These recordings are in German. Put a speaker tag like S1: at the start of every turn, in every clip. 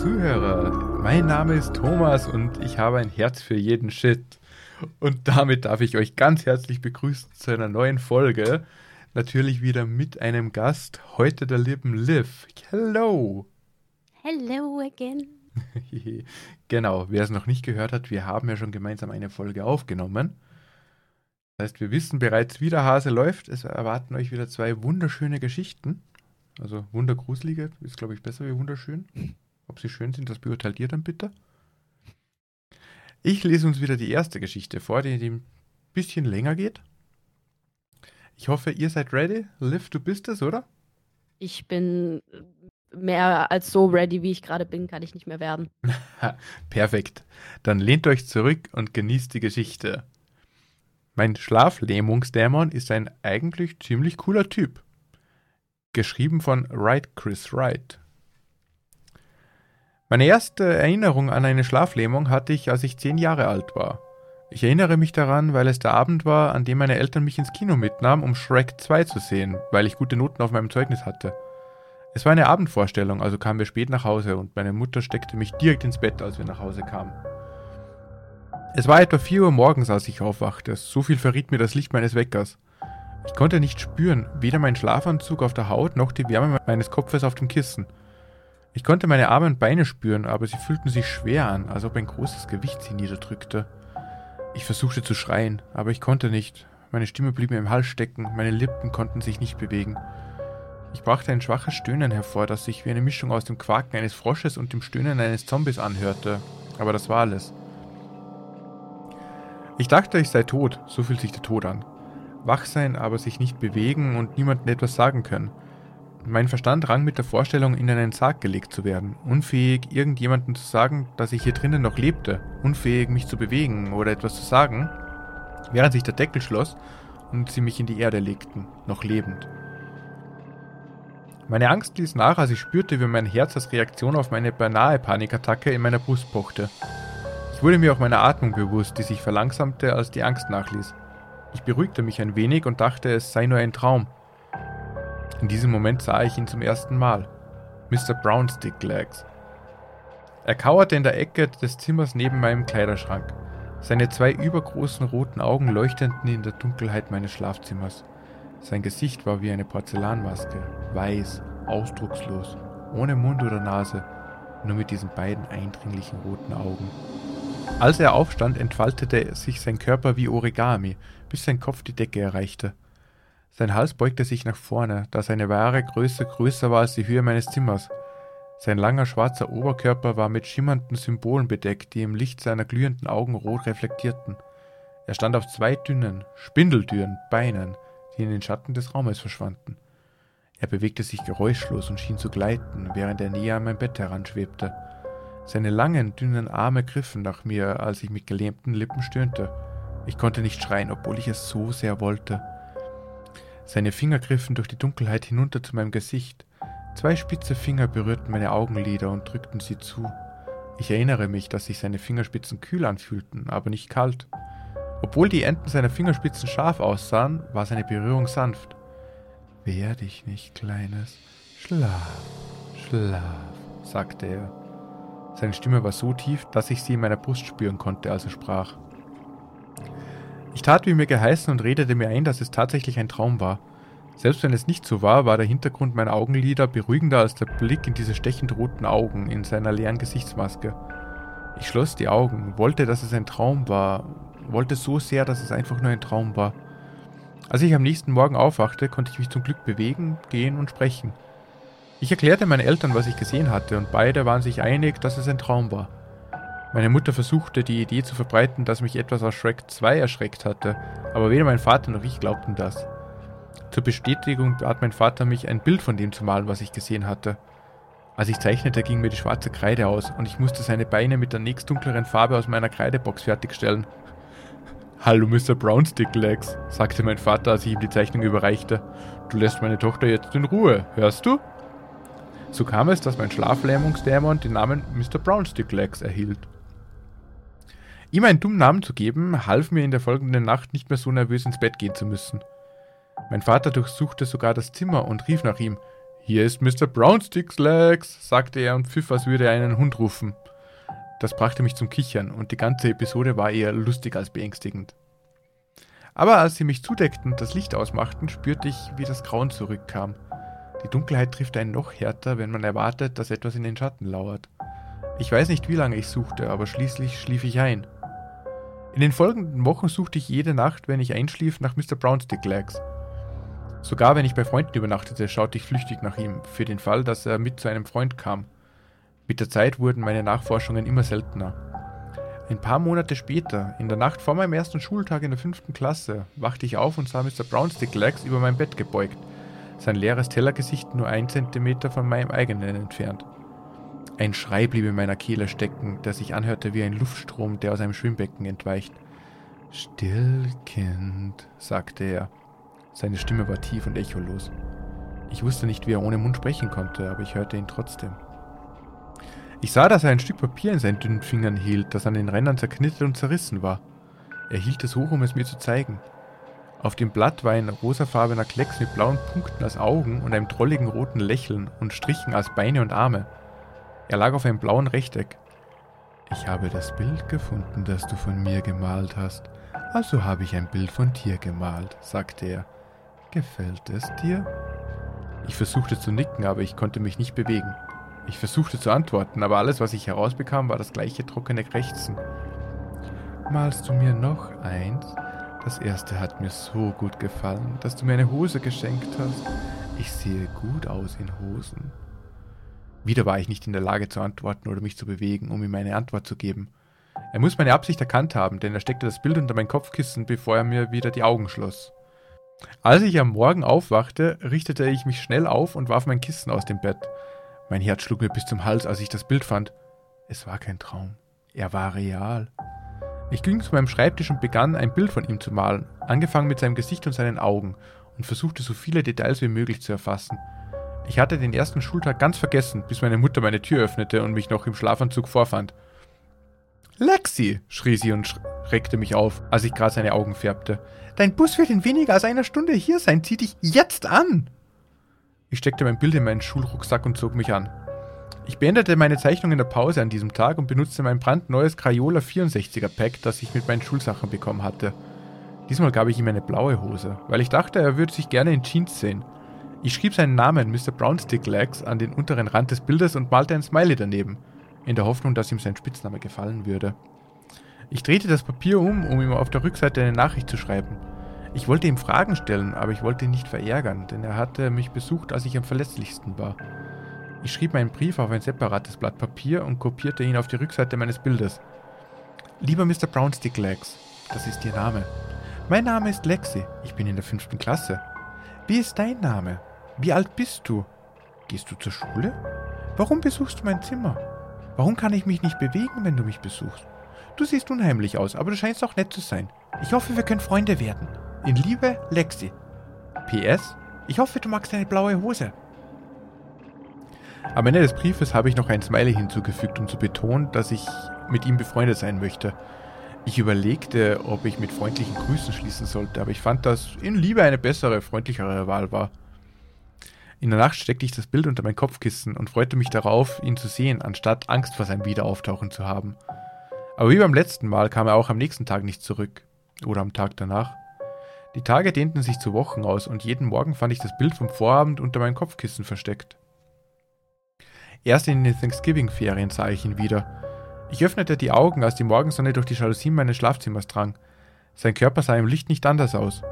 S1: Zuhörer, mein Name ist Thomas und ich habe ein Herz für jeden Shit. Und damit darf ich euch ganz herzlich begrüßen zu einer neuen Folge. Natürlich wieder mit einem Gast, heute der lieben Liv. Hello!
S2: Hello again.
S1: genau, wer es noch nicht gehört hat, wir haben ja schon gemeinsam eine Folge aufgenommen. Das heißt, wir wissen bereits, wie der Hase läuft. Es erwarten euch wieder zwei wunderschöne Geschichten. Also wundergruselige ist, glaube ich, besser wie wunderschön. Ob sie schön sind, das beurteilt ihr dann bitte. Ich lese uns wieder die erste Geschichte vor, die ein bisschen länger geht. Ich hoffe, ihr seid ready. Liv, du bist es, oder?
S2: Ich bin mehr als so ready, wie ich gerade bin, kann ich nicht mehr werden.
S1: Perfekt. Dann lehnt euch zurück und genießt die Geschichte. Mein Schlaflähmungsdämon ist ein eigentlich ziemlich cooler Typ. Geschrieben von Wright Chris Wright. Meine erste Erinnerung an eine Schlaflähmung hatte ich, als ich zehn Jahre alt war. Ich erinnere mich daran, weil es der Abend war, an dem meine Eltern mich ins Kino mitnahmen, um Shrek 2 zu sehen, weil ich gute Noten auf meinem Zeugnis hatte. Es war eine Abendvorstellung, also kamen wir spät nach Hause und meine Mutter steckte mich direkt ins Bett, als wir nach Hause kamen. Es war etwa 4 Uhr morgens, als ich aufwachte. So viel verriet mir das Licht meines Weckers. Ich konnte nicht spüren, weder meinen Schlafanzug auf der Haut noch die Wärme meines Kopfes auf dem Kissen. Ich konnte meine Arme und Beine spüren, aber sie fühlten sich schwer an, als ob ein großes Gewicht sie niederdrückte. Ich versuchte zu schreien, aber ich konnte nicht. Meine Stimme blieb mir im Hals stecken, meine Lippen konnten sich nicht bewegen. Ich brachte ein schwaches Stöhnen hervor, das sich wie eine Mischung aus dem Quaken eines Frosches und dem Stöhnen eines Zombies anhörte, aber das war alles. Ich dachte, ich sei tot, so fühlt sich der Tod an. Wach sein, aber sich nicht bewegen und niemandem etwas sagen können. Mein Verstand rang mit der Vorstellung, in einen Sarg gelegt zu werden, unfähig, irgendjemandem zu sagen, dass ich hier drinnen noch lebte, unfähig, mich zu bewegen oder etwas zu sagen, während sich der Deckel schloss und sie mich in die Erde legten, noch lebend. Meine Angst ließ nach, als ich spürte, wie mein Herz als Reaktion auf meine beinahe Panikattacke in meiner Brust pochte. Ich wurde mir auch meiner Atmung bewusst, die sich verlangsamte, als die Angst nachließ. Ich beruhigte mich ein wenig und dachte, es sei nur ein Traum. In diesem Moment sah ich ihn zum ersten Mal. Mr. Brownstick Legs. Er kauerte in der Ecke des Zimmers neben meinem Kleiderschrank. Seine zwei übergroßen roten Augen leuchteten in der Dunkelheit meines Schlafzimmers. Sein Gesicht war wie eine Porzellanmaske, weiß, ausdruckslos, ohne Mund oder Nase, nur mit diesen beiden eindringlichen roten Augen. Als er aufstand, entfaltete sich sein Körper wie Origami, bis sein Kopf die Decke erreichte. Sein Hals beugte sich nach vorne, da seine wahre Größe größer war als die Höhe meines Zimmers. Sein langer schwarzer Oberkörper war mit schimmernden Symbolen bedeckt, die im Licht seiner glühenden Augen rot reflektierten. Er stand auf zwei dünnen, spindeldürren Beinen, die in den Schatten des Raumes verschwanden. Er bewegte sich geräuschlos und schien zu gleiten, während er näher an mein Bett heranschwebte. Seine langen, dünnen Arme griffen nach mir, als ich mit gelähmten Lippen stöhnte. Ich konnte nicht schreien, obwohl ich es so sehr wollte. Seine Finger griffen durch die Dunkelheit hinunter zu meinem Gesicht. Zwei spitze Finger berührten meine Augenlider und drückten sie zu. Ich erinnere mich, dass sich seine Fingerspitzen kühl anfühlten, aber nicht kalt. Obwohl die Enden seiner Fingerspitzen scharf aussahen, war seine Berührung sanft. Wehr dich nicht, Kleines. Schlaf, schlaf, sagte er. Seine Stimme war so tief, dass ich sie in meiner Brust spüren konnte, als er sprach. Ich tat, wie mir geheißen, und redete mir ein, dass es tatsächlich ein Traum war. Selbst wenn es nicht so war, war der Hintergrund meiner Augenlider beruhigender als der Blick in diese stechend roten Augen in seiner leeren Gesichtsmaske. Ich schloss die Augen, wollte, dass es ein Traum war, wollte so sehr, dass es einfach nur ein Traum war. Als ich am nächsten Morgen aufwachte, konnte ich mich zum Glück bewegen, gehen und sprechen. Ich erklärte meinen Eltern, was ich gesehen hatte, und beide waren sich einig, dass es ein Traum war. Meine Mutter versuchte, die Idee zu verbreiten, dass mich etwas aus Shrek 2 erschreckt hatte, aber weder mein Vater noch ich glaubten das. Zur Bestätigung bat mein Vater mich, ein Bild von dem zu malen, was ich gesehen hatte. Als ich zeichnete, ging mir die schwarze Kreide aus und ich musste seine Beine mit der nächstdunkleren Farbe aus meiner Kreidebox fertigstellen. Hallo, Mr. Brownstick Legs, sagte mein Vater, als ich ihm die Zeichnung überreichte. Du lässt meine Tochter jetzt in Ruhe, hörst du? So kam es, dass mein Schlaflähmungsdämon den Namen Mr. Brownstick Legs erhielt. Ihm einen dummen Namen zu geben, half mir in der folgenden Nacht nicht mehr so nervös ins Bett gehen zu müssen. Mein Vater durchsuchte sogar das Zimmer und rief nach ihm: Hier ist Mr. Brownsticks Legs, sagte er und pfiff, als würde er einen Hund rufen. Das brachte mich zum Kichern und die ganze Episode war eher lustig als beängstigend. Aber als sie mich zudeckten und das Licht ausmachten, spürte ich, wie das Grauen zurückkam. Die Dunkelheit trifft einen noch härter, wenn man erwartet, dass etwas in den Schatten lauert. Ich weiß nicht, wie lange ich suchte, aber schließlich schlief ich ein. In den folgenden Wochen suchte ich jede Nacht, wenn ich einschlief, nach Mr. Brownstick Legs. Sogar wenn ich bei Freunden übernachtete, schaute ich flüchtig nach ihm, für den Fall, dass er mit zu einem Freund kam. Mit der Zeit wurden meine Nachforschungen immer seltener. Ein paar Monate später, in der Nacht vor meinem ersten Schultag in der fünften Klasse, wachte ich auf und sah Mr. Brownstick Legs über mein Bett gebeugt, sein leeres Tellergesicht nur ein Zentimeter von meinem eigenen entfernt. Ein Schrei blieb in meiner Kehle stecken, der sich anhörte wie ein Luftstrom, der aus einem Schwimmbecken entweicht. Still, Kind, sagte er. Seine Stimme war tief und echolos. Ich wusste nicht, wie er ohne Mund sprechen konnte, aber ich hörte ihn trotzdem. Ich sah, dass er ein Stück Papier in seinen dünnen Fingern hielt, das an den Rändern zerknittert und zerrissen war. Er hielt es hoch, um es mir zu zeigen. Auf dem Blatt war ein rosafarbener Klecks mit blauen Punkten als Augen und einem drolligen roten Lächeln und Strichen als Beine und Arme. Er lag auf einem blauen Rechteck. Ich habe das Bild gefunden, das du von mir gemalt hast. Also habe ich ein Bild von dir gemalt, sagte er. Gefällt es dir? Ich versuchte zu nicken, aber ich konnte mich nicht bewegen. Ich versuchte zu antworten, aber alles, was ich herausbekam, war das gleiche trockene Krächzen. Malst du mir noch eins? Das erste hat mir so gut gefallen, dass du mir eine Hose geschenkt hast. Ich sehe gut aus in Hosen. Wieder war ich nicht in der Lage zu antworten oder mich zu bewegen, um ihm eine Antwort zu geben. Er muss meine Absicht erkannt haben, denn er steckte das Bild unter mein Kopfkissen, bevor er mir wieder die Augen schloss. Als ich am Morgen aufwachte, richtete ich mich schnell auf und warf mein Kissen aus dem Bett. Mein Herz schlug mir bis zum Hals, als ich das Bild fand. Es war kein Traum. Er war real. Ich ging zu meinem Schreibtisch und begann, ein Bild von ihm zu malen, angefangen mit seinem Gesicht und seinen Augen, und versuchte so viele Details wie möglich zu erfassen. Ich hatte den ersten Schultag ganz vergessen, bis meine Mutter meine Tür öffnete und mich noch im Schlafanzug vorfand. Lexi, schrie sie und schreckte mich auf, als ich gerade seine Augen färbte. Dein Bus wird in weniger als einer Stunde hier sein. Zieh dich jetzt an! Ich steckte mein Bild in meinen Schulrucksack und zog mich an. Ich beendete meine Zeichnung in der Pause an diesem Tag und benutzte mein brandneues Crayola 64er Pack, das ich mit meinen Schulsachen bekommen hatte. Diesmal gab ich ihm eine blaue Hose, weil ich dachte, er würde sich gerne in Jeans sehen. Ich schrieb seinen Namen Mr. Brownstick Legs an den unteren Rand des Bildes und malte ein Smiley daneben, in der Hoffnung, dass ihm sein Spitzname gefallen würde. Ich drehte das Papier um, um ihm auf der Rückseite eine Nachricht zu schreiben. Ich wollte ihm Fragen stellen, aber ich wollte ihn nicht verärgern, denn er hatte mich besucht, als ich am verletzlichsten war. Ich schrieb meinen Brief auf ein separates Blatt Papier und kopierte ihn auf die Rückseite meines Bildes. Lieber Mr. Brownstick Legs, das ist Ihr Name. Mein Name ist Lexi, ich bin in der fünften Klasse. Wie ist dein Name? Wie alt bist du? Gehst du zur Schule? Warum besuchst du mein Zimmer? Warum kann ich mich nicht bewegen, wenn du mich besuchst? Du siehst unheimlich aus, aber du scheinst auch nett zu sein. Ich hoffe, wir können Freunde werden. In Liebe, Lexi. PS, ich hoffe, du magst eine blaue Hose. Am Ende des Briefes habe ich noch ein Smiley hinzugefügt, um zu betonen, dass ich mit ihm befreundet sein möchte. Ich überlegte, ob ich mit freundlichen Grüßen schließen sollte, aber ich fand, dass in Liebe eine bessere, freundlichere Wahl war. In der Nacht steckte ich das Bild unter mein Kopfkissen und freute mich darauf, ihn zu sehen, anstatt Angst vor seinem Wiederauftauchen zu haben. Aber wie beim letzten Mal kam er auch am nächsten Tag nicht zurück. Oder am Tag danach. Die Tage dehnten sich zu Wochen aus und jeden Morgen fand ich das Bild vom Vorabend unter meinem Kopfkissen versteckt. Erst in den Thanksgiving-Ferien sah ich ihn wieder. Ich öffnete die Augen, als die Morgensonne durch die Jalousien meines Schlafzimmers drang. Sein Körper sah im Licht nicht anders aus.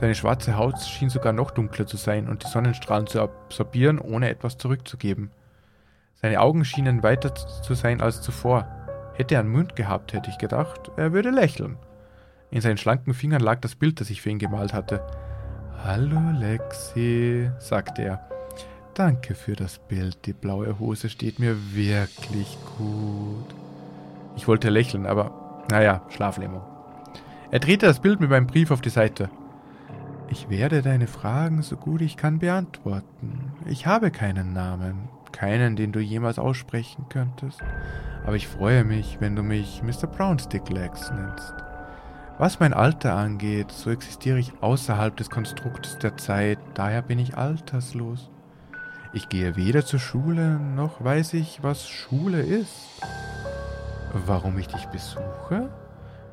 S1: Seine schwarze Haut schien sogar noch dunkler zu sein und die Sonnenstrahlen zu absorbieren, ohne etwas zurückzugeben. Seine Augen schienen weiter zu sein als zuvor. Hätte er einen Mund gehabt, hätte ich gedacht, er würde lächeln. In seinen schlanken Fingern lag das Bild, das ich für ihn gemalt hatte. Hallo Lexi, sagte er. Danke für das Bild, die blaue Hose steht mir wirklich gut. Ich wollte lächeln, aber naja, Schlaflähmung. Er drehte das Bild mit meinem Brief auf die Seite. Ich werde deine Fragen so gut ich kann beantworten. Ich habe keinen Namen, keinen, den du jemals aussprechen könntest. Aber ich freue mich, wenn du mich Mr. Brownstick Legs nennst. Was mein Alter angeht, so existiere ich außerhalb des Konstrukts der Zeit, daher bin ich alterslos. Ich gehe weder zur Schule, noch weiß ich, was Schule ist. Warum ich dich besuche?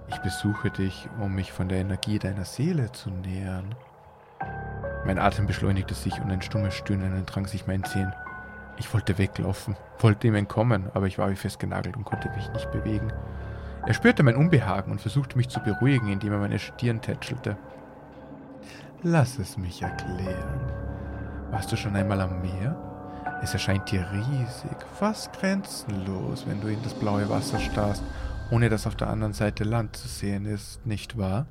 S1: Ich besuche dich, um mich von der Energie deiner Seele zu nähern. Mein Atem beschleunigte sich und ein stummes Stöhnen entrang sich meinen Zehen. Ich wollte weglaufen, wollte ihm entkommen, aber ich war wie festgenagelt und konnte mich nicht bewegen. Er spürte mein Unbehagen und versuchte mich zu beruhigen, indem er meine Stirn tätschelte. Lass es mich erklären. Warst du schon einmal am Meer? Es erscheint dir riesig, fast grenzenlos, wenn du in das blaue Wasser starrst, ohne dass auf der anderen Seite Land zu sehen ist, nicht wahr?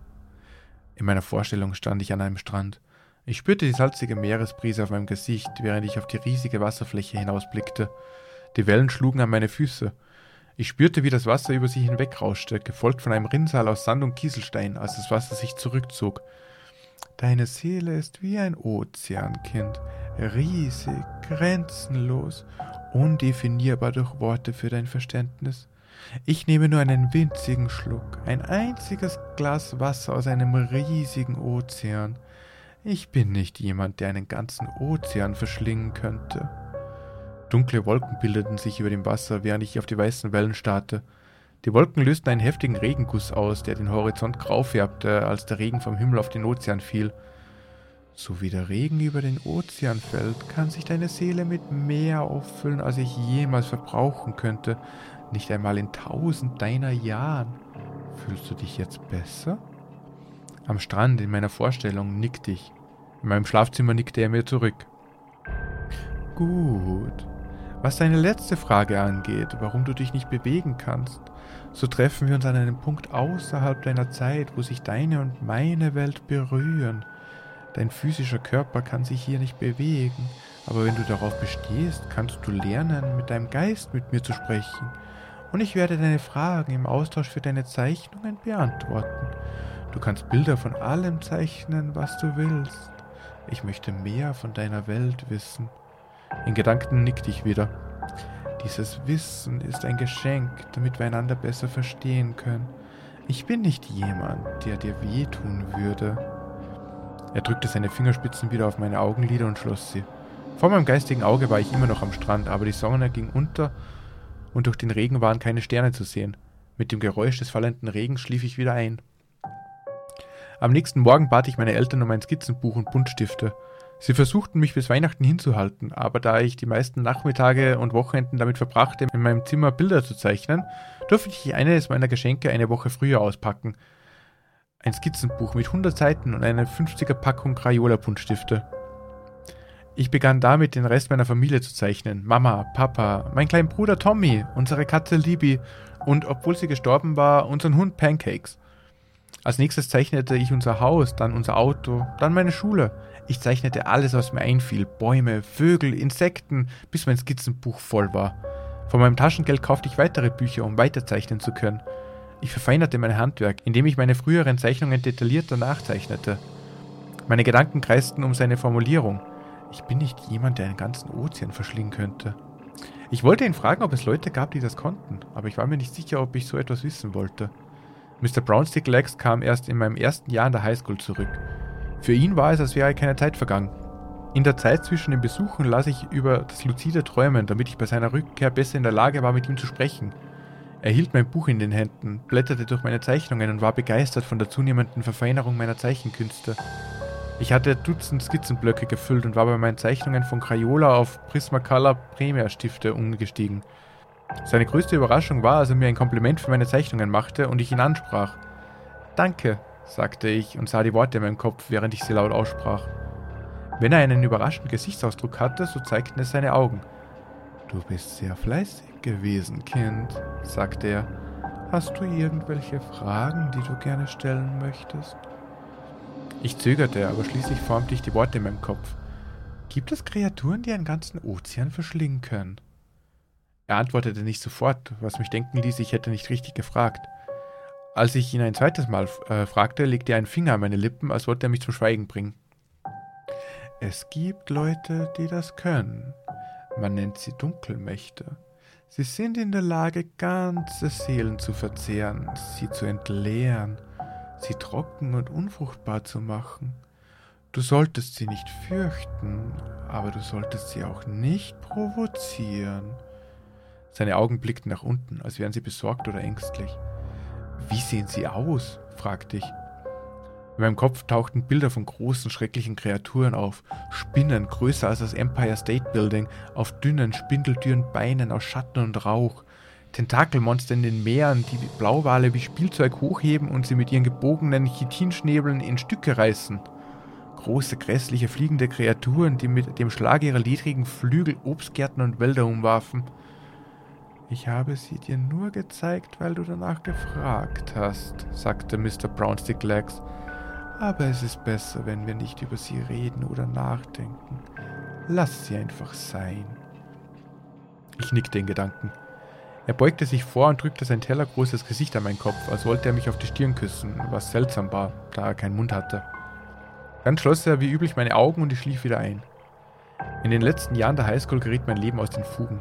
S1: In meiner Vorstellung stand ich an einem Strand. Ich spürte die salzige Meeresbrise auf meinem Gesicht, während ich auf die riesige Wasserfläche hinausblickte. Die Wellen schlugen an meine Füße. Ich spürte, wie das Wasser über sie hinwegrauschte, gefolgt von einem Rinnsal aus Sand und Kieselstein, als das Wasser sich zurückzog. Deine Seele ist wie ein Ozeankind, riesig, grenzenlos, undefinierbar durch Worte für dein Verständnis. Ich nehme nur einen winzigen Schluck, ein einziges Glas Wasser aus einem riesigen Ozean. Ich bin nicht jemand, der einen ganzen Ozean verschlingen könnte. Dunkle Wolken bildeten sich über dem Wasser, während ich auf die weißen Wellen starrte. Die Wolken lösten einen heftigen Regenguss aus, der den Horizont grau färbte, als der Regen vom Himmel auf den Ozean fiel. So wie der Regen über den Ozean fällt, kann sich deine Seele mit mehr auffüllen, als ich jemals verbrauchen könnte, nicht einmal in tausend deiner Jahren. Fühlst du dich jetzt besser? Am Strand in meiner Vorstellung nickte ich. In meinem Schlafzimmer nickte er mir zurück. Gut. Was deine letzte Frage angeht, warum du dich nicht bewegen kannst, so treffen wir uns an einem Punkt außerhalb deiner Zeit, wo sich deine und meine Welt berühren. Dein physischer Körper kann sich hier nicht bewegen, aber wenn du darauf bestehst, kannst du lernen, mit deinem Geist mit mir zu sprechen. Und ich werde deine Fragen im Austausch für deine Zeichnungen beantworten. Du kannst Bilder von allem zeichnen, was du willst. Ich möchte mehr von deiner Welt wissen. In Gedanken nickte ich wieder. Dieses Wissen ist ein Geschenk, damit wir einander besser verstehen können. Ich bin nicht jemand, der dir wehtun würde. Er drückte seine Fingerspitzen wieder auf meine Augenlider und schloss sie. Vor meinem geistigen Auge war ich immer noch am Strand, aber die Sonne ging unter und durch den Regen waren keine Sterne zu sehen. Mit dem Geräusch des fallenden Regens schlief ich wieder ein. Am nächsten Morgen bat ich meine Eltern um ein Skizzenbuch und Buntstifte. Sie versuchten mich bis Weihnachten hinzuhalten, aber da ich die meisten Nachmittage und Wochenenden damit verbrachte, in meinem Zimmer Bilder zu zeichnen, durfte ich eines meiner Geschenke eine Woche früher auspacken. Ein Skizzenbuch mit 100 Seiten und eine 50er Packung Crayola-Buntstifte. Ich begann damit, den Rest meiner Familie zu zeichnen. Mama, Papa, mein kleiner Bruder Tommy, unsere Katze Libby und, obwohl sie gestorben war, unseren Hund Pancakes. Als nächstes zeichnete ich unser Haus, dann unser Auto, dann meine Schule. Ich zeichnete alles, was mir einfiel. Bäume, Vögel, Insekten, bis mein Skizzenbuch voll war. Von meinem Taschengeld kaufte ich weitere Bücher, um weiterzeichnen zu können. Ich verfeinerte mein Handwerk, indem ich meine früheren Zeichnungen detaillierter nachzeichnete. Meine Gedanken kreisten um seine Formulierung. Ich bin nicht jemand, der einen ganzen Ozean verschlingen könnte. Ich wollte ihn fragen, ob es Leute gab, die das konnten, aber ich war mir nicht sicher, ob ich so etwas wissen wollte. Mr. Brownstick Legs kam erst in meinem ersten Jahr in der Highschool zurück. Für ihn war es, als wäre keine Zeit vergangen. In der Zeit zwischen den Besuchen las ich über das luzide Träumen, damit ich bei seiner Rückkehr besser in der Lage war, mit ihm zu sprechen. Er hielt mein Buch in den Händen, blätterte durch meine Zeichnungen und war begeistert von der zunehmenden Verfeinerung meiner Zeichenkünste. Ich hatte Dutzend Skizzenblöcke gefüllt und war bei meinen Zeichnungen von Crayola auf Prismacolor Premier Stifte umgestiegen. Seine größte Überraschung war, als er mir ein Kompliment für meine Zeichnungen machte und ich ihn ansprach. Danke, sagte ich und sah die Worte in meinem Kopf, während ich sie laut aussprach. Wenn er einen überraschten Gesichtsausdruck hatte, so zeigten es seine Augen. Du bist sehr fleißig gewesen, Kind, sagte er. Hast du irgendwelche Fragen, die du gerne stellen möchtest? Ich zögerte, aber schließlich formte ich die Worte in meinem Kopf. Gibt es Kreaturen, die einen ganzen Ozean verschlingen können? Er antwortete nicht sofort, was mich denken ließ, ich hätte nicht richtig gefragt. Als ich ihn ein zweites Mal äh, fragte, legte er einen Finger an meine Lippen, als wollte er mich zum Schweigen bringen. Es gibt Leute, die das können. Man nennt sie Dunkelmächte. Sie sind in der Lage, ganze Seelen zu verzehren, sie zu entleeren, sie trocken und unfruchtbar zu machen. Du solltest sie nicht fürchten, aber du solltest sie auch nicht provozieren. Seine Augen blickten nach unten, als wären sie besorgt oder ängstlich. Wie sehen sie aus? fragte ich. In meinem Kopf tauchten Bilder von großen, schrecklichen Kreaturen auf. Spinnen, größer als das Empire State Building, auf dünnen, spindeldürren Beinen aus Schatten und Rauch. Tentakelmonster in den Meeren, die Blauwale wie Spielzeug hochheben und sie mit ihren gebogenen Chitinschnäbeln in Stücke reißen. Große, grässliche, fliegende Kreaturen, die mit dem Schlag ihrer ledrigen Flügel Obstgärten und Wälder umwarfen. Ich habe sie dir nur gezeigt, weil du danach gefragt hast, sagte Mr. Brownstick Legs. Aber es ist besser, wenn wir nicht über sie reden oder nachdenken. Lass sie einfach sein. Ich nickte in Gedanken. Er beugte sich vor und drückte sein tellergroßes Gesicht an meinen Kopf, als wollte er mich auf die Stirn küssen, was seltsam war, da er keinen Mund hatte. Dann schloss er wie üblich meine Augen und ich schlief wieder ein. In den letzten Jahren der Highschool geriet mein Leben aus den Fugen.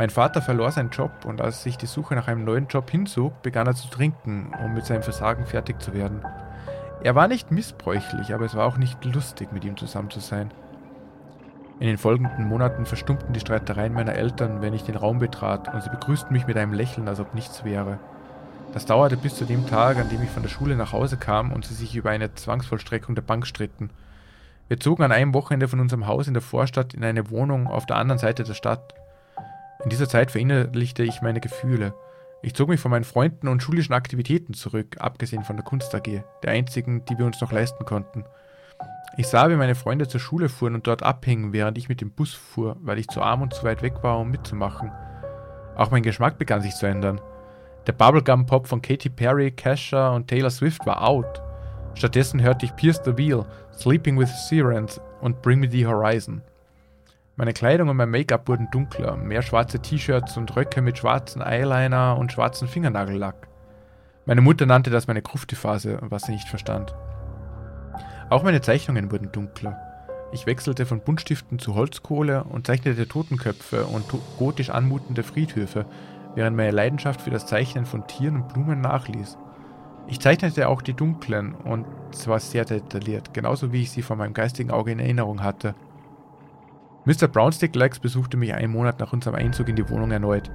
S1: Mein Vater verlor seinen Job und als sich die Suche nach einem neuen Job hinzog, begann er zu trinken, um mit seinem Versagen fertig zu werden. Er war nicht missbräuchlich, aber es war auch nicht lustig, mit ihm zusammen zu sein. In den folgenden Monaten verstummten die Streitereien meiner Eltern, wenn ich den Raum betrat, und sie begrüßten mich mit einem Lächeln, als ob nichts wäre. Das dauerte bis zu dem Tag, an dem ich von der Schule nach Hause kam und sie sich über eine Zwangsvollstreckung der Bank stritten. Wir zogen an einem Wochenende von unserem Haus in der Vorstadt in eine Wohnung auf der anderen Seite der Stadt. In dieser Zeit verinnerlichte ich meine Gefühle. Ich zog mich von meinen Freunden und schulischen Aktivitäten zurück, abgesehen von der Kunst AG, der einzigen, die wir uns noch leisten konnten. Ich sah, wie meine Freunde zur Schule fuhren und dort abhingen, während ich mit dem Bus fuhr, weil ich zu arm und zu weit weg war, um mitzumachen. Auch mein Geschmack begann sich zu ändern. Der Bubblegum-Pop von Katy Perry, Kesha und Taylor Swift war out. Stattdessen hörte ich Pierce the Wheel, Sleeping with Sirens und Bring Me the Horizon. Meine Kleidung und mein Make-up wurden dunkler, mehr schwarze T-Shirts und Röcke mit schwarzen Eyeliner und schwarzen Fingernagellack. Meine Mutter nannte das meine Kruftephase, was sie nicht verstand. Auch meine Zeichnungen wurden dunkler. Ich wechselte von Buntstiften zu Holzkohle und zeichnete Totenköpfe und gotisch anmutende Friedhöfe, während meine Leidenschaft für das Zeichnen von Tieren und Blumen nachließ. Ich zeichnete auch die dunklen und zwar sehr detailliert, genauso wie ich sie von meinem geistigen Auge in Erinnerung hatte. Mr. Brownstick Legs besuchte mich einen Monat nach unserem Einzug in die Wohnung erneut.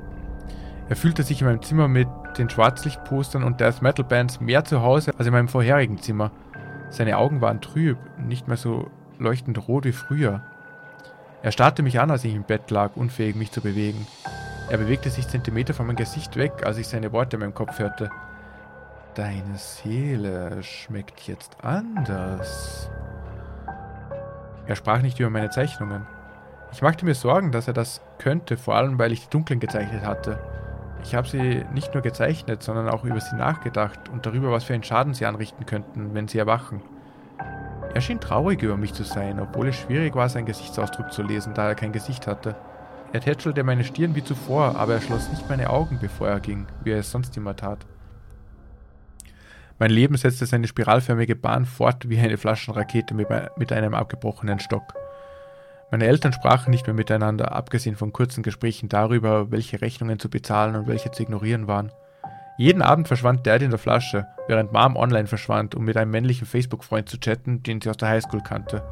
S1: Er fühlte sich in meinem Zimmer mit den Schwarzlichtpostern und Death Metal Bands mehr zu Hause als in meinem vorherigen Zimmer. Seine Augen waren trüb, nicht mehr so leuchtend rot wie früher. Er starrte mich an, als ich im Bett lag, unfähig mich zu bewegen. Er bewegte sich Zentimeter von meinem Gesicht weg, als ich seine Worte in meinem Kopf hörte. Deine Seele schmeckt jetzt anders. Er sprach nicht über meine Zeichnungen. Ich machte mir Sorgen, dass er das könnte, vor allem weil ich die Dunklen gezeichnet hatte. Ich habe sie nicht nur gezeichnet, sondern auch über sie nachgedacht und darüber, was für einen Schaden sie anrichten könnten, wenn sie erwachen. Er schien traurig über mich zu sein, obwohl es schwierig war, seinen Gesichtsausdruck zu lesen, da er kein Gesicht hatte. Er tätschelte meine Stirn wie zuvor, aber er schloss nicht meine Augen, bevor er ging, wie er es sonst immer tat. Mein Leben setzte seine spiralförmige Bahn fort wie eine Flaschenrakete mit einem abgebrochenen Stock. Meine Eltern sprachen nicht mehr miteinander, abgesehen von kurzen Gesprächen darüber, welche Rechnungen zu bezahlen und welche zu ignorieren waren. Jeden Abend verschwand Dad in der Flasche, während Mom online verschwand, um mit einem männlichen Facebook-Freund zu chatten, den sie aus der Highschool kannte.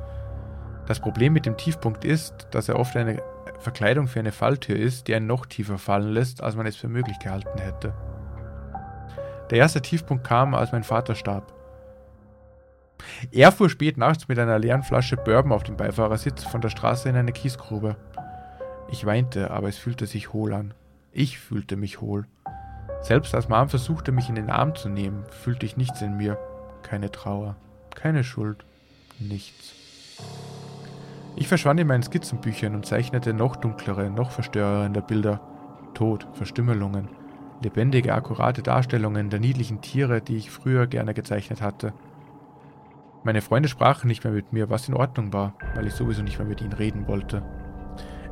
S1: Das Problem mit dem Tiefpunkt ist, dass er oft eine Verkleidung für eine Falltür ist, die einen noch tiefer fallen lässt, als man es für möglich gehalten hätte. Der erste Tiefpunkt kam, als mein Vater starb. Er fuhr spät nachts mit einer leeren Flasche Bourbon auf dem Beifahrersitz von der Straße in eine Kiesgrube. Ich weinte, aber es fühlte sich hohl an. Ich fühlte mich hohl. Selbst als Mom versuchte, mich in den Arm zu nehmen, fühlte ich nichts in mir. Keine Trauer, keine Schuld, nichts. Ich verschwand in meinen Skizzenbüchern und zeichnete noch dunklere, noch verstörende Bilder. Tod, Verstümmelungen, lebendige, akkurate Darstellungen der niedlichen Tiere, die ich früher gerne gezeichnet hatte. Meine Freunde sprachen nicht mehr mit mir, was in Ordnung war, weil ich sowieso nicht mehr mit ihnen reden wollte.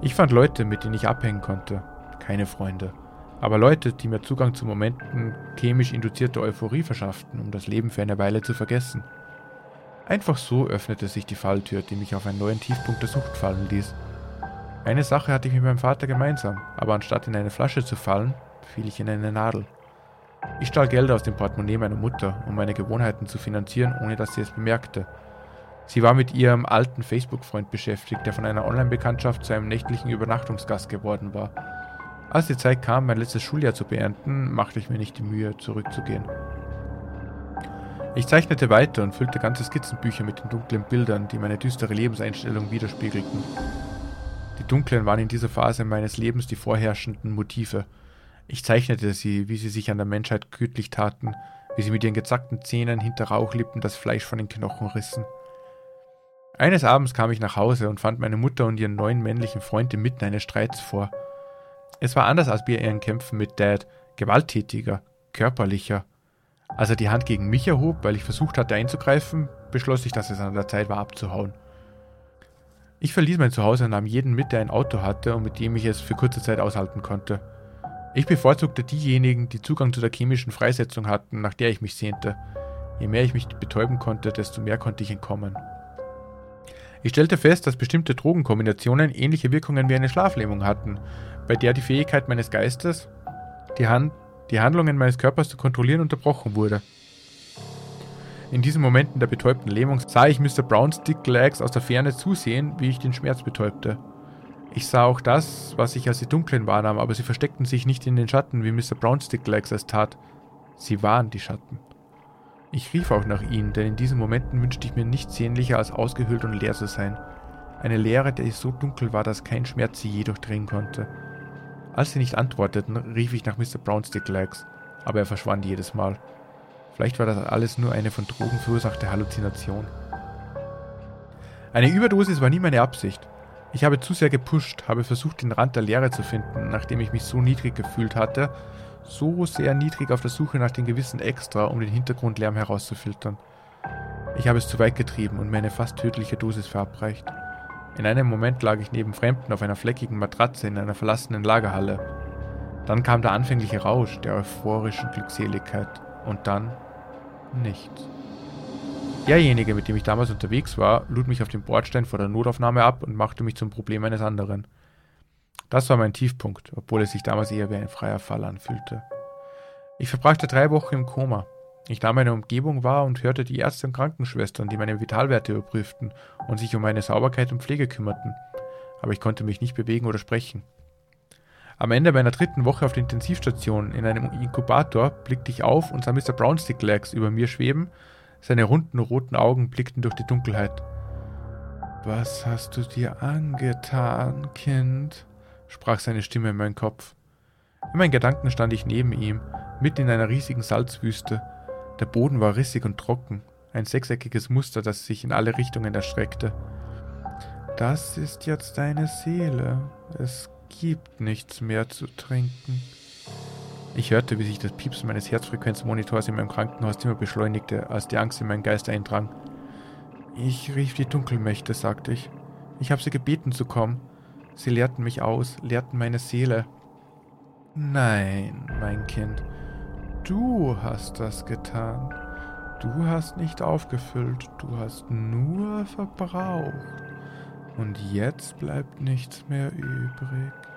S1: Ich fand Leute, mit denen ich abhängen konnte. Keine Freunde. Aber Leute, die mir Zugang zu Momenten chemisch induzierter Euphorie verschafften, um das Leben für eine Weile zu vergessen. Einfach so öffnete sich die Falltür, die mich auf einen neuen Tiefpunkt der Sucht fallen ließ. Eine Sache hatte ich mit meinem Vater gemeinsam, aber anstatt in eine Flasche zu fallen, fiel ich in eine Nadel. Ich stahl Geld aus dem Portemonnaie meiner Mutter, um meine Gewohnheiten zu finanzieren, ohne dass sie es bemerkte. Sie war mit ihrem alten Facebook-Freund beschäftigt, der von einer Online-Bekanntschaft zu einem nächtlichen Übernachtungsgast geworden war. Als die Zeit kam, mein letztes Schuljahr zu beenden, machte ich mir nicht die Mühe, zurückzugehen. Ich zeichnete weiter und füllte ganze Skizzenbücher mit den dunklen Bildern, die meine düstere Lebenseinstellung widerspiegelten. Die dunklen waren in dieser Phase meines Lebens die vorherrschenden Motive. Ich zeichnete sie, wie sie sich an der Menschheit gütlich taten, wie sie mit ihren gezackten Zähnen hinter Rauchlippen das Fleisch von den Knochen rissen. Eines Abends kam ich nach Hause und fand meine Mutter und ihren neuen männlichen Freund inmitten eines Streits vor. Es war anders als bei ihren Kämpfen mit Dad, gewalttätiger, körperlicher. Als er die Hand gegen mich erhob, weil ich versucht hatte einzugreifen, beschloss ich, dass es an der Zeit war abzuhauen. Ich verließ mein Zuhause und nahm jeden mit, der ein Auto hatte und mit dem ich es für kurze Zeit aushalten konnte. Ich bevorzugte diejenigen, die Zugang zu der chemischen Freisetzung hatten, nach der ich mich sehnte. Je mehr ich mich betäuben konnte, desto mehr konnte ich entkommen. Ich stellte fest, dass bestimmte Drogenkombinationen ähnliche Wirkungen wie eine Schlaflähmung hatten, bei der die Fähigkeit meines Geistes, die, Hand, die Handlungen meines Körpers zu kontrollieren, unterbrochen wurde. In diesen Momenten der betäubten Lähmung sah ich Mr. Browns Dick Legs aus der Ferne zusehen, wie ich den Schmerz betäubte. Ich sah auch das, was ich als die Dunklen wahrnahm, aber sie versteckten sich nicht in den Schatten, wie Mr. Browns Dick Legs es tat. Sie waren die Schatten. Ich rief auch nach ihnen, denn in diesen Momenten wünschte ich mir nichts sehnlicher als ausgehöhlt und leer zu sein. Eine Leere, die so dunkel war, dass kein Schmerz sie je durchdringen konnte. Als sie nicht antworteten, rief ich nach Mr. Brownstick Legs, aber er verschwand jedes Mal. Vielleicht war das alles nur eine von Drogen verursachte Halluzination. Eine Überdosis war nie meine Absicht. Ich habe zu sehr gepusht, habe versucht, den Rand der Leere zu finden, nachdem ich mich so niedrig gefühlt hatte, so sehr niedrig auf der Suche nach dem gewissen Extra, um den Hintergrundlärm herauszufiltern. Ich habe es zu weit getrieben und mir eine fast tödliche Dosis verabreicht. In einem Moment lag ich neben Fremden auf einer fleckigen Matratze in einer verlassenen Lagerhalle. Dann kam der anfängliche Rausch der euphorischen Glückseligkeit und dann nichts. Derjenige, mit dem ich damals unterwegs war, lud mich auf den Bordstein vor der Notaufnahme ab und machte mich zum Problem eines anderen. Das war mein Tiefpunkt, obwohl es sich damals eher wie ein freier Fall anfühlte. Ich verbrachte drei Wochen im Koma. Ich nahm meine Umgebung wahr und hörte die Ärzte und Krankenschwestern, die meine Vitalwerte überprüften und sich um meine Sauberkeit und Pflege kümmerten. Aber ich konnte mich nicht bewegen oder sprechen. Am Ende meiner dritten Woche auf der Intensivstation in einem Inkubator blickte ich auf und sah Mr. Brownstick Legs über mir schweben. Seine runden roten Augen blickten durch die Dunkelheit. Was hast du dir angetan, Kind? sprach seine Stimme in meinen Kopf. In meinen Gedanken stand ich neben ihm, mitten in einer riesigen Salzwüste. Der Boden war rissig und trocken, ein sechseckiges Muster, das sich in alle Richtungen erstreckte. Das ist jetzt deine Seele. Es gibt nichts mehr zu trinken. Ich hörte, wie sich das Piepsen meines Herzfrequenzmonitors in meinem Krankenhauszimmer beschleunigte, als die Angst in meinen Geist eindrang. Ich rief die Dunkelmächte, sagte ich. Ich habe sie gebeten zu kommen. Sie lehrten mich aus, lehrten meine Seele. Nein, mein Kind, du hast das getan. Du hast nicht aufgefüllt, du hast nur verbraucht. Und jetzt bleibt nichts mehr übrig.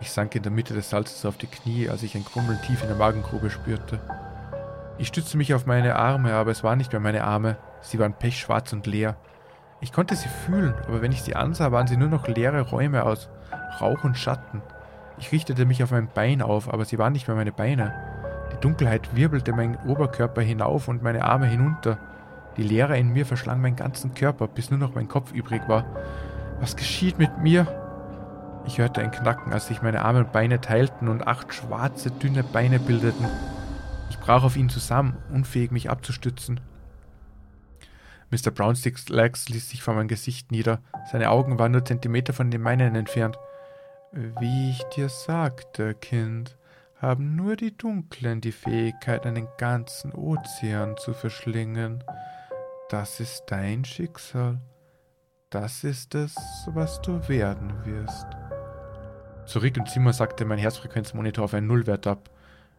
S1: Ich sank in der Mitte des Salzes auf die Knie, als ich ein Krummeln tief in der Magengrube spürte. Ich stützte mich auf meine Arme, aber es waren nicht mehr meine Arme, sie waren pechschwarz und leer. Ich konnte sie fühlen, aber wenn ich sie ansah, waren sie nur noch leere Räume aus Rauch und Schatten. Ich richtete mich auf mein Bein auf, aber sie waren nicht mehr meine Beine. Die Dunkelheit wirbelte meinen Oberkörper hinauf und meine Arme hinunter. Die Leere in mir verschlang meinen ganzen Körper, bis nur noch mein Kopf übrig war. Was geschieht mit mir? Ich hörte ein Knacken, als sich meine Arme und Beine teilten und acht schwarze, dünne Beine bildeten. Ich brach auf ihn zusammen, unfähig mich abzustützen. Mr. Brownsticks Legs ließ sich vor mein Gesicht nieder. Seine Augen waren nur Zentimeter von den meinen entfernt. Wie ich dir sagte, Kind, haben nur die Dunklen die Fähigkeit, einen ganzen Ozean zu verschlingen. Das ist dein Schicksal. Das ist es, was du werden wirst. Zurück im Zimmer sagte mein Herzfrequenzmonitor auf einen Nullwert ab.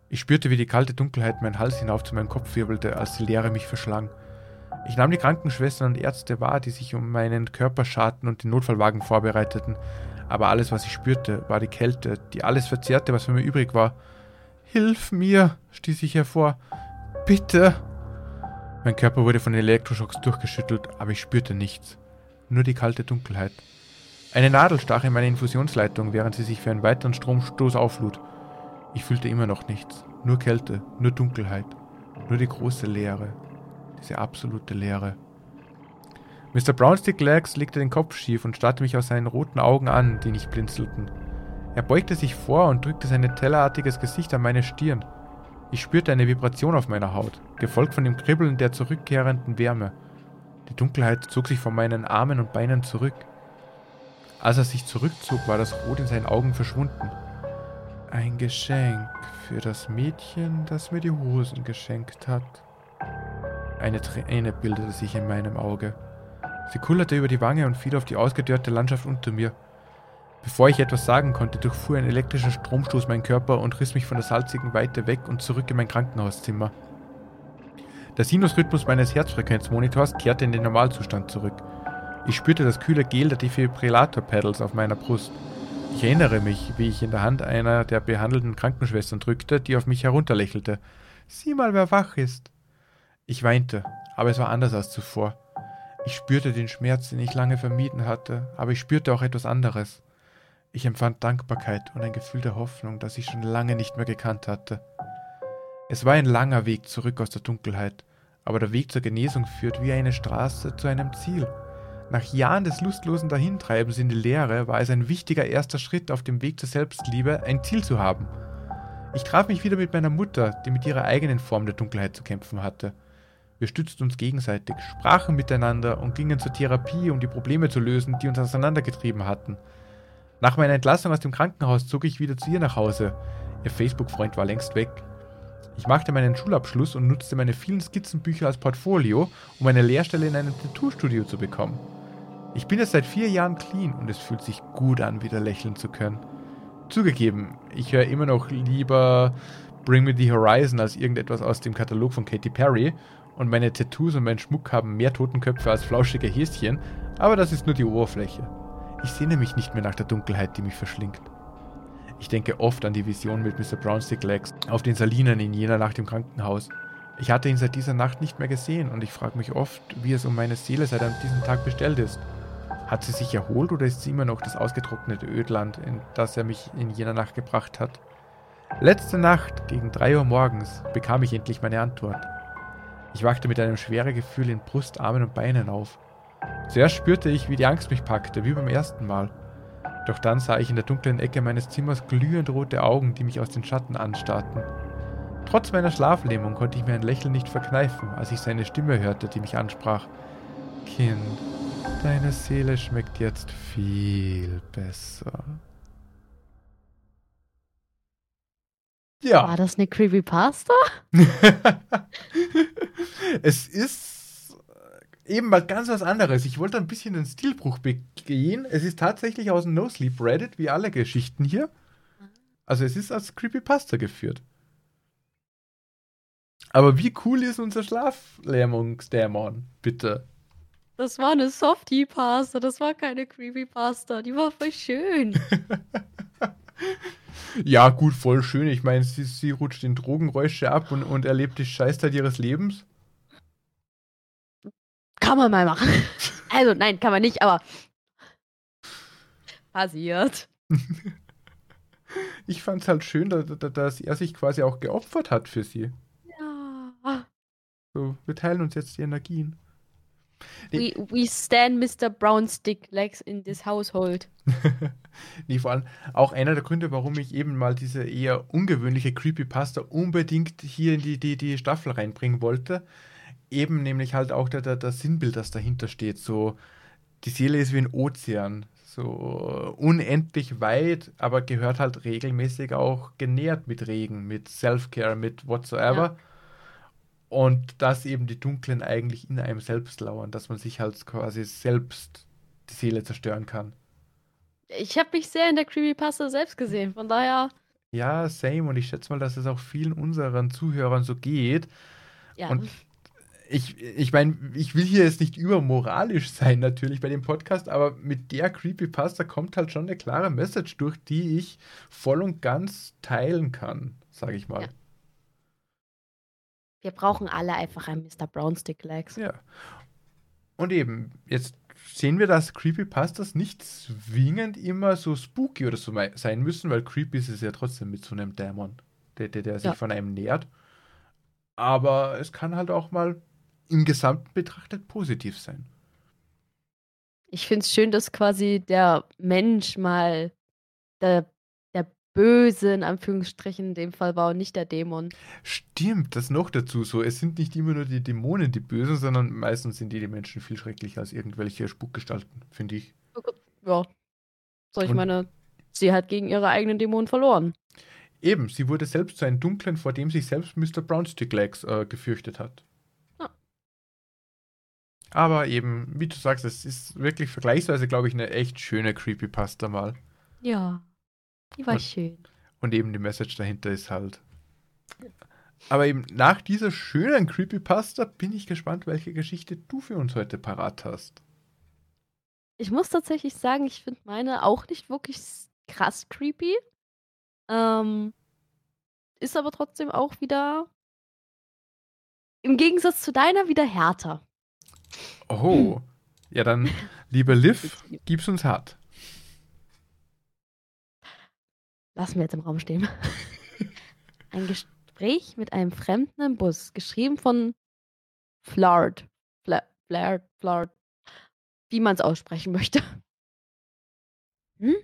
S1: Ich spürte, wie die kalte Dunkelheit meinen Hals hinauf zu meinem Kopf wirbelte, als die Leere mich verschlang. Ich nahm die Krankenschwestern und Ärzte wahr, die sich um meinen Körper scharten und den Notfallwagen vorbereiteten. Aber alles, was ich spürte, war die Kälte, die alles verzehrte, was für mir übrig war. Hilf mir, stieß ich hervor. Bitte. Mein Körper wurde von den Elektroschocks durchgeschüttelt, aber ich spürte nichts. Nur die kalte Dunkelheit. Eine Nadel stach in meine Infusionsleitung, während sie sich für einen weiteren Stromstoß auflud. Ich fühlte immer noch nichts. Nur Kälte, nur Dunkelheit. Nur die große Leere. Diese absolute Leere. Mr. Brownstick Legs legte den Kopf schief und starrte mich aus seinen roten Augen an, die nicht blinzelten. Er beugte sich vor und drückte sein tellerartiges Gesicht an meine Stirn. Ich spürte eine Vibration auf meiner Haut, gefolgt von dem Kribbeln der zurückkehrenden Wärme. Die Dunkelheit zog sich von meinen Armen und Beinen zurück. Als er sich zurückzog, war das Rot in seinen Augen verschwunden. Ein Geschenk für das Mädchen, das mir die Hosen geschenkt hat. Eine Träne bildete sich in meinem Auge. Sie kullerte über die Wange und fiel auf die ausgedörrte Landschaft unter mir. Bevor ich etwas sagen konnte, durchfuhr ein elektrischer Stromstoß meinen Körper und riss mich von der salzigen Weite weg und zurück in mein Krankenhauszimmer. Der Sinusrhythmus meines Herzfrequenzmonitors kehrte in den Normalzustand zurück. Ich spürte das kühle Gel der Defibrillator-Pedals auf meiner Brust. Ich erinnere mich, wie ich in der Hand einer der behandelnden Krankenschwestern drückte, die auf mich herunterlächelte. Sieh mal, wer wach ist. Ich weinte, aber es war anders als zuvor. Ich spürte den Schmerz, den ich lange vermieden hatte, aber ich spürte auch etwas anderes. Ich empfand Dankbarkeit und ein Gefühl der Hoffnung, das ich schon lange nicht mehr gekannt hatte. Es war ein langer Weg zurück aus der Dunkelheit, aber der Weg zur Genesung führt wie eine Straße zu einem Ziel. Nach Jahren des lustlosen Dahintreibens in die Leere war es ein wichtiger erster Schritt auf dem Weg zur Selbstliebe, ein Ziel zu haben. Ich traf mich wieder mit meiner Mutter, die mit ihrer eigenen Form der Dunkelheit zu kämpfen hatte. Wir stützten uns gegenseitig, sprachen miteinander und gingen zur Therapie, um die Probleme zu lösen, die uns auseinandergetrieben hatten. Nach meiner Entlassung aus dem Krankenhaus zog ich wieder zu ihr nach Hause. Ihr Facebook-Freund war längst weg. Ich machte meinen Schulabschluss und nutzte meine vielen Skizzenbücher als Portfolio, um eine Lehrstelle in einem Tattoo-Studio zu bekommen. Ich bin jetzt seit vier Jahren clean und es fühlt sich gut an, wieder lächeln zu können. Zugegeben, ich höre immer noch lieber Bring Me the Horizon als irgendetwas aus dem Katalog von Katy Perry und meine Tattoos und mein Schmuck haben mehr Totenköpfe als flauschige Häschen, aber das ist nur die Oberfläche. Ich sehne mich nicht mehr nach der Dunkelheit, die mich verschlingt. Ich denke oft an die Vision mit Mr. Brownstick Legs auf den Salinen in jener Nacht im Krankenhaus. Ich hatte ihn seit dieser Nacht nicht mehr gesehen und ich frage mich oft, wie es um meine Seele seit an diesem Tag bestellt ist. Hat sie sich erholt oder ist sie immer noch das ausgetrocknete Ödland, in das er mich in jener Nacht gebracht hat? Letzte Nacht, gegen 3 Uhr morgens, bekam ich endlich meine Antwort. Ich wachte mit einem schweren Gefühl in Brust, Armen und Beinen auf. Zuerst spürte ich, wie die Angst mich packte, wie beim ersten Mal. Doch dann sah ich in der dunklen Ecke meines Zimmers glühend rote Augen, die mich aus den Schatten anstarrten. Trotz meiner Schlaflähmung konnte ich mir ein Lächeln nicht verkneifen, als ich seine Stimme hörte, die mich ansprach. Kind, deine Seele schmeckt jetzt viel besser.
S2: Ja. War das eine Creepypasta?
S1: es ist eben mal ganz was anderes. Ich wollte ein bisschen den Stilbruch begehen. Es ist tatsächlich aus dem No Sleep Reddit, wie alle Geschichten hier. Also es ist als Creepypasta geführt. Aber wie cool ist unser Schlaflähmungsdämon, bitte?
S2: Das war eine Softie-Pasta, das war keine Creepypasta. Die war voll schön.
S1: Ja, gut, voll schön. Ich meine, sie, sie rutscht in Drogenräusche ab und, und erlebt die Scheißzeit ihres Lebens.
S2: Kann man mal machen. Also, nein, kann man nicht, aber passiert.
S1: ich fand es halt schön, dass, dass er sich quasi auch geopfert hat für sie.
S2: Ja.
S1: So, wir teilen uns jetzt die Energien.
S2: We, we stand Mr. Brownstick legs in this household.
S1: nee, vor allem auch einer der Gründe, warum ich eben mal diese eher ungewöhnliche Creepypasta unbedingt hier in die, die, die Staffel reinbringen wollte. Eben nämlich halt auch der, der, der Sinnbild, das dahinter steht. So, die Seele ist wie ein Ozean. So unendlich weit, aber gehört halt regelmäßig auch genährt mit Regen, mit Self-Care, mit whatsoever. Ja. Und dass eben die Dunklen eigentlich in einem selbst lauern, dass man sich halt quasi selbst die Seele zerstören kann.
S2: Ich habe mich sehr in der Creepypasta selbst gesehen, von daher.
S1: Ja, same. Und ich schätze mal, dass es auch vielen unseren Zuhörern so geht. Ja. Und ich, ich meine, ich will hier jetzt nicht übermoralisch sein, natürlich bei dem Podcast, aber mit der Creepypasta kommt halt schon eine klare Message durch, die ich voll und ganz teilen kann, sage ich mal. Ja.
S2: Wir brauchen alle einfach einen Mr. Brownstick Legs.
S1: Ja. Und eben, jetzt sehen wir, dass Creepypastas nicht zwingend immer so spooky oder so sein müssen, weil creepy ist es ja trotzdem mit so einem Dämon, der, der, der sich ja. von einem nähert. Aber es kann halt auch mal im Gesamten betrachtet positiv sein.
S2: Ich finde es schön, dass quasi der Mensch mal der, der Böse in Anführungsstrichen in dem Fall war und nicht der Dämon.
S1: Stimmt, das noch dazu so. Es sind nicht immer nur die Dämonen die Bösen, sondern meistens sind die, die Menschen viel schrecklicher als irgendwelche Spukgestalten, finde ich.
S2: Ja. So, ich und meine, sie hat gegen ihre eigenen Dämonen verloren.
S1: Eben, sie wurde selbst zu einem Dunklen, vor dem sich selbst Mr. Brownstick Legs äh, gefürchtet hat. Aber eben, wie du sagst, es ist wirklich vergleichsweise, glaube ich, eine echt schöne Creepypasta mal.
S2: Ja, die war und, schön.
S1: Und eben die Message dahinter ist halt. Aber eben nach dieser schönen Creepypasta bin ich gespannt, welche Geschichte du für uns heute parat hast.
S2: Ich muss tatsächlich sagen, ich finde meine auch nicht wirklich krass creepy. Ähm, ist aber trotzdem auch wieder im Gegensatz zu deiner wieder härter.
S1: Oh, ja dann, liebe Liv, gib's uns hart.
S2: Lassen wir jetzt im Raum stehen. Ein Gespräch mit einem Fremden im Bus, geschrieben von Flard. Flard, Flard, wie man es aussprechen möchte. Hm?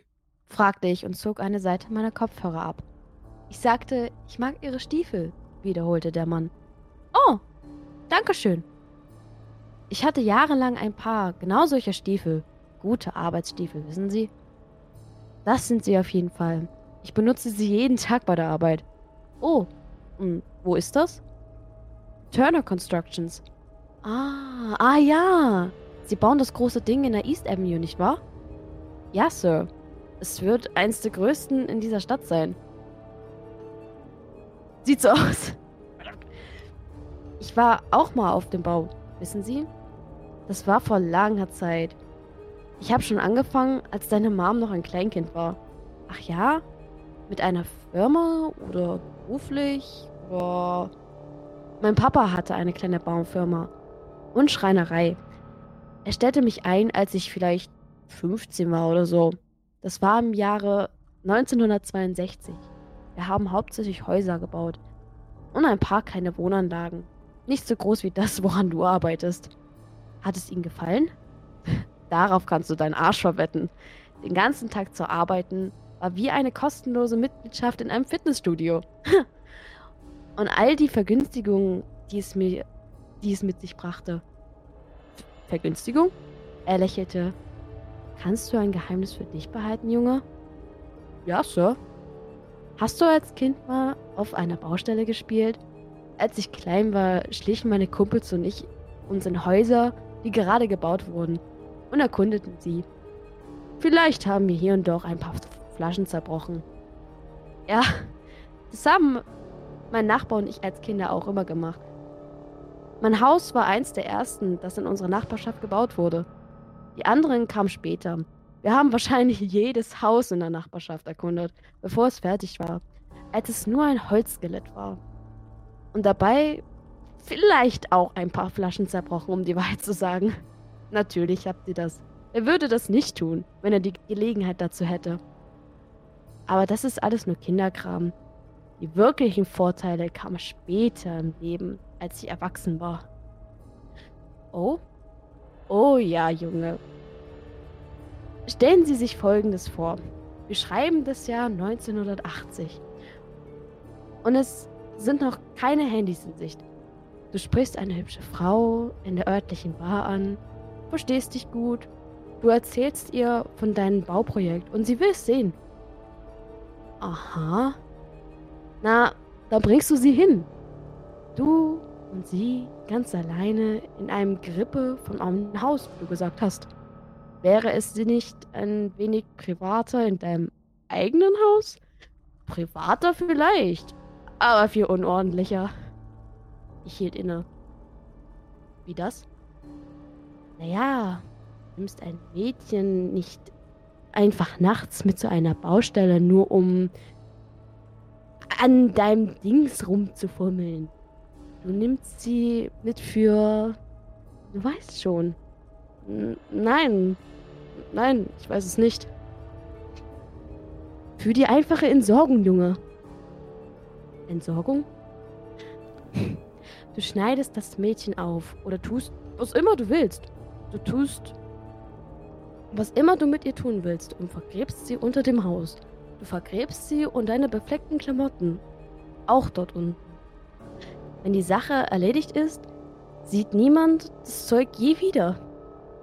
S2: fragte ich und zog eine Seite meiner Kopfhörer ab. Ich sagte, ich mag ihre Stiefel, wiederholte der Mann. Oh, danke schön. Ich hatte jahrelang ein paar genau solcher Stiefel. Gute Arbeitsstiefel, wissen Sie? Das sind sie auf jeden Fall. Ich benutze sie jeden Tag bei der Arbeit. Oh, und wo ist das? Turner Constructions. Ah, ah ja. Sie bauen das große Ding in der East Avenue, nicht wahr? Ja, Sir. Es wird eins der größten in dieser Stadt sein. Sieht so aus. Ich war auch mal auf dem Bau, wissen Sie? Das war vor langer Zeit. Ich habe schon angefangen, als deine Mom noch ein Kleinkind war. Ach ja? Mit einer Firma oder beruflich? Oder... Mein Papa hatte eine kleine Baumfirma und Schreinerei. Er stellte mich ein, als ich vielleicht 15 war oder so. Das war im Jahre 1962. Wir haben hauptsächlich Häuser gebaut und ein paar kleine Wohnanlagen. Nicht so groß wie das, woran du arbeitest. Hat es Ihnen gefallen? Darauf kannst du deinen Arsch verwetten. Den ganzen Tag zu arbeiten war wie eine kostenlose Mitgliedschaft in einem Fitnessstudio. Und all die Vergünstigungen, die es mir, die es mit sich brachte. Vergünstigung? Er lächelte. Kannst du ein Geheimnis für dich behalten, Junge? Ja, Sir. Hast du als Kind mal auf einer Baustelle gespielt? Als ich klein war, schlichen meine Kumpels und ich uns in Häuser, die gerade gebaut wurden, und erkundeten sie. Vielleicht haben wir hier und dort ein paar Flaschen zerbrochen. Ja, das haben mein Nachbar und ich als Kinder auch immer gemacht. Mein Haus war eins der ersten, das in unserer Nachbarschaft gebaut wurde. Die anderen kamen später. Wir haben wahrscheinlich jedes Haus in der Nachbarschaft erkundet, bevor es fertig war, als es nur ein Holzskelett war. Und dabei vielleicht auch ein paar Flaschen zerbrochen, um die Wahrheit zu sagen. Natürlich habt ihr das. Er würde das nicht tun, wenn er die Gelegenheit dazu hätte. Aber das ist alles nur Kinderkram. Die wirklichen Vorteile kamen später im Leben, als ich erwachsen war. Oh? Oh ja, Junge. Stellen Sie sich Folgendes vor. Wir schreiben das Jahr 1980. Und es sind noch keine Handys in Sicht. Du sprichst eine hübsche Frau in der örtlichen Bar an, verstehst dich gut, du erzählst ihr von deinem Bauprojekt und sie will es sehen. Aha. Na, da bringst du sie hin. Du und sie ganz alleine in einem Grippe von einem Haus, wie du gesagt hast. Wäre es sie nicht ein wenig privater in deinem eigenen Haus? Privater vielleicht, aber viel unordentlicher. Ich hielt inne. Wie das? Naja, du nimmst ein Mädchen nicht einfach nachts mit zu einer Baustelle, nur um an deinem Dings rumzufummeln. du nimmst sie mit für. Du weißt schon. N nein. Nein, ich weiß es nicht. Für die einfache Entsorgung, Junge. Entsorgung? Du schneidest das Mädchen auf oder tust, was immer du willst. Du tust, was immer du mit ihr tun willst und vergräbst sie unter dem Haus. Du vergräbst sie und deine befleckten Klamotten. Auch dort unten. Wenn die Sache erledigt ist, sieht niemand das Zeug je wieder.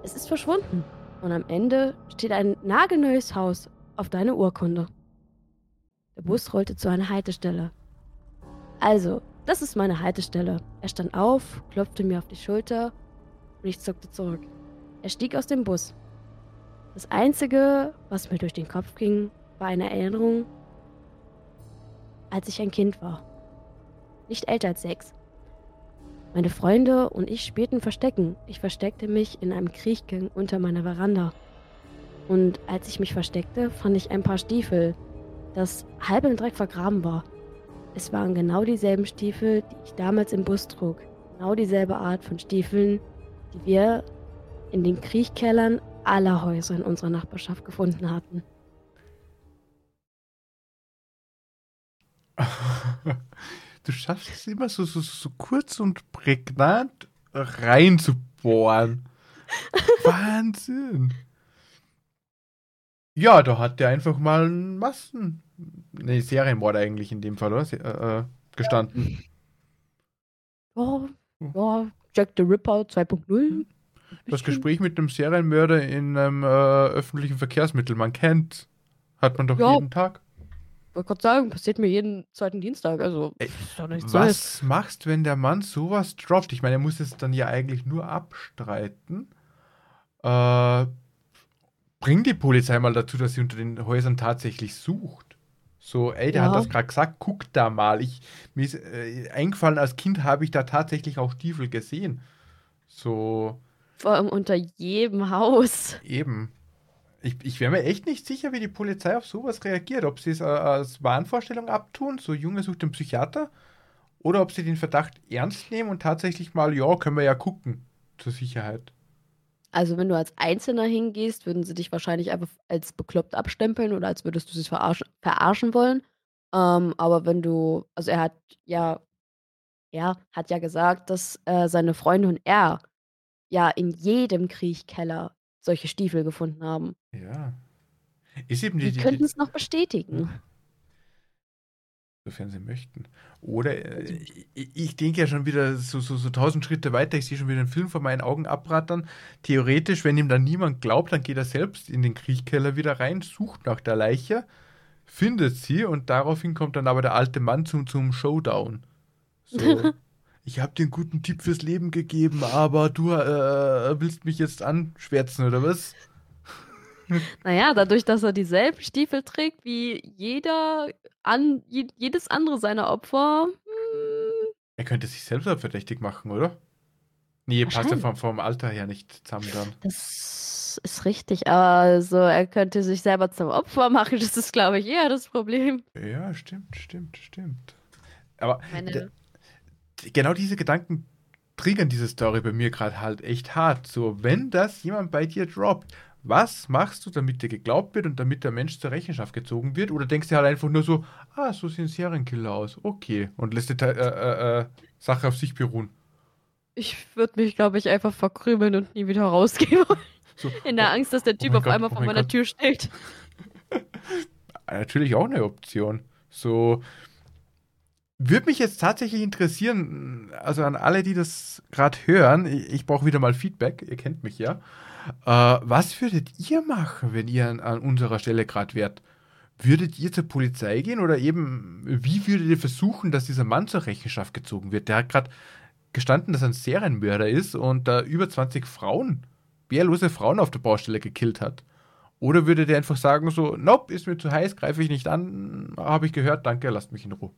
S2: Es ist verschwunden. Und am Ende steht ein nagelneues Haus auf deine Urkunde. Der Bus rollte zu einer Haltestelle. Also, das ist meine Haltestelle. Er stand auf, klopfte mir auf die Schulter und ich zuckte zurück. Er stieg aus dem Bus. Das Einzige, was mir durch den Kopf ging, war eine Erinnerung, als ich ein Kind war. Nicht älter als sechs. Meine Freunde und ich spielten Verstecken. Ich versteckte mich in einem Kriechgang unter meiner Veranda. Und als ich mich versteckte, fand ich ein paar Stiefel, das halb im Dreck vergraben war. Es waren genau dieselben Stiefel, die ich damals im Bus trug. Genau dieselbe Art von Stiefeln, die wir in den Kriechkellern aller Häuser in unserer Nachbarschaft gefunden hatten.
S1: Du schaffst es immer so, so, so kurz und prägnant reinzubohren. Wahnsinn. Ja, da hat der einfach mal einen Massen. Ne, Serienmord eigentlich in dem Fall, oder? Äh, äh, gestanden.
S2: Ja, ja, Jack the Ripper 2.0.
S1: Das Gespräch mit einem Serienmörder in einem äh, öffentlichen Verkehrsmittel, man kennt, hat man doch ja. jeden Tag
S2: wollte gerade sagen, passiert mir jeden zweiten Dienstag. Also,
S1: Ey, was Neues. machst, wenn der Mann sowas droppt? Ich meine, er muss es dann ja eigentlich nur abstreiten. Äh, bring die Polizei mal dazu, dass sie unter den Häusern tatsächlich sucht. So, ey, der ja. hat das gerade gesagt, guck da mal. Ich, mir ist äh, eingefallen, als Kind habe ich da tatsächlich auch Stiefel gesehen. So.
S2: Vor allem unter jedem Haus.
S1: Eben. Ich, ich wäre mir echt nicht sicher, wie die Polizei auf sowas reagiert. Ob sie es äh, als Wahnvorstellung abtun, so Junge sucht den Psychiater, oder ob sie den Verdacht ernst nehmen und tatsächlich mal, ja, können wir ja gucken, zur Sicherheit.
S2: Also wenn du als Einzelner hingehst, würden sie dich wahrscheinlich einfach als bekloppt abstempeln oder als würdest du sie verarschen, verarschen wollen. Ähm, aber wenn du, also er hat ja, er hat ja gesagt, dass äh, seine Freunde und er ja in jedem Kriechkeller solche Stiefel gefunden haben.
S1: Ja.
S2: Ist eben die, die, die könnten es noch bestätigen.
S1: Sofern sie möchten. Oder äh, ich, ich denke ja schon wieder so, so, so tausend Schritte weiter, ich sehe schon wieder einen Film vor meinen Augen abrattern. Theoretisch, wenn ihm dann niemand glaubt, dann geht er selbst in den Kriechkeller wieder rein, sucht nach der Leiche, findet sie und daraufhin kommt dann aber der alte Mann zum, zum Showdown. So. ich habe dir einen guten Tipp fürs Leben gegeben, aber du äh, willst mich jetzt anschwärzen, oder was?
S2: Naja, dadurch, dass er dieselben Stiefel trägt wie jeder, an, jedes andere seiner Opfer. Hm.
S1: Er könnte sich selbst verdächtig machen, oder? Nee, passt ja vom, vom Alter her nicht zusammen dann.
S2: Das ist richtig, also er könnte sich selber zum Opfer machen, das ist, glaube ich, eher das Problem.
S1: Ja, stimmt, stimmt, stimmt. Aber Meine genau diese Gedanken triggern diese Story bei mir gerade halt echt hart. So, wenn das jemand bei dir droppt, was machst du, damit dir geglaubt wird und damit der Mensch zur Rechenschaft gezogen wird? Oder denkst du halt einfach nur so, ah, so sehen Serienkiller aus, okay, und lässt die äh, äh, äh, Sache auf sich beruhen?
S2: Ich würde mich, glaube ich, einfach verkrümeln und nie wieder rausgehen wollen. So, In der oh, Angst, dass der Typ oh auf Gott, einmal oh vor meiner Gott. Tür steht.
S1: Natürlich auch eine Option. So, würde mich jetzt tatsächlich interessieren, also an alle, die das gerade hören, ich, ich brauche wieder mal Feedback, ihr kennt mich ja. Äh, was würdet ihr machen, wenn ihr an, an unserer Stelle gerade wärt? Würdet ihr zur Polizei gehen oder eben, wie würdet ihr versuchen, dass dieser Mann zur Rechenschaft gezogen wird? Der hat gerade gestanden, dass er ein Serienmörder ist und da über 20 Frauen, wehrlose Frauen auf der Baustelle gekillt hat. Oder würdet ihr einfach sagen, so, nope, ist mir zu heiß, greife ich nicht an, habe ich gehört, danke, lasst mich in Ruhe.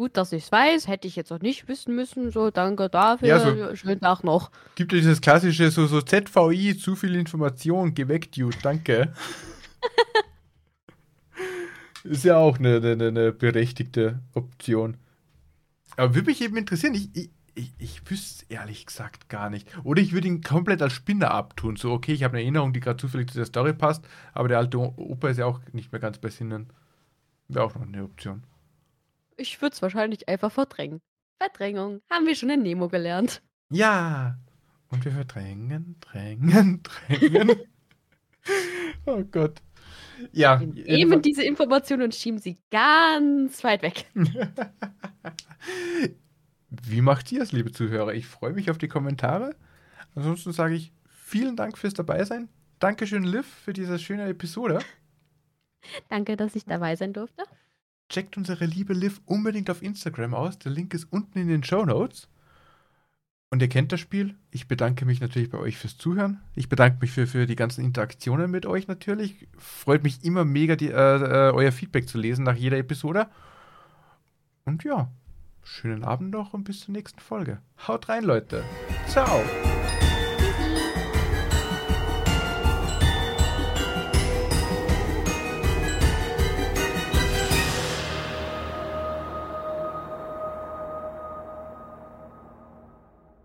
S2: Gut, dass ich es weiß, hätte ich jetzt auch nicht wissen müssen. So, danke dafür. Ja, so Schönen Tag noch.
S1: Gibt es dieses klassische, so, so ZVI, zu viel Information, geweckt, Dude, danke. Ist ja auch eine, eine, eine berechtigte Option. Aber würde mich eben interessieren, ich, ich, ich, ich wüsste es ehrlich gesagt gar nicht. Oder ich würde ihn komplett als Spinner abtun. So, okay, ich habe eine Erinnerung, die gerade zufällig zu der Story passt, aber der alte Opa ist ja auch nicht mehr ganz bei Sinnen. Wäre auch noch eine Option.
S2: Ich würde es wahrscheinlich einfach verdrängen. Verdrängung. Haben wir schon in Nemo gelernt.
S1: Ja. Und wir verdrängen, drängen, drängen. oh Gott. Ja.
S2: Wir nehmen diese Informationen und schieben sie ganz weit weg.
S1: Wie macht ihr es, liebe Zuhörer? Ich freue mich auf die Kommentare. Ansonsten sage ich vielen Dank fürs Dabeisein. Dankeschön, Liv, für diese schöne Episode.
S2: Danke, dass ich dabei sein durfte.
S1: Checkt unsere liebe Liv unbedingt auf Instagram aus. Der Link ist unten in den Show Notes. Und ihr kennt das Spiel. Ich bedanke mich natürlich bei euch fürs Zuhören. Ich bedanke mich für, für die ganzen Interaktionen mit euch natürlich. Freut mich immer mega, die, äh, äh, euer Feedback zu lesen nach jeder Episode. Und ja, schönen Abend noch und bis zur nächsten Folge. Haut rein, Leute. Ciao.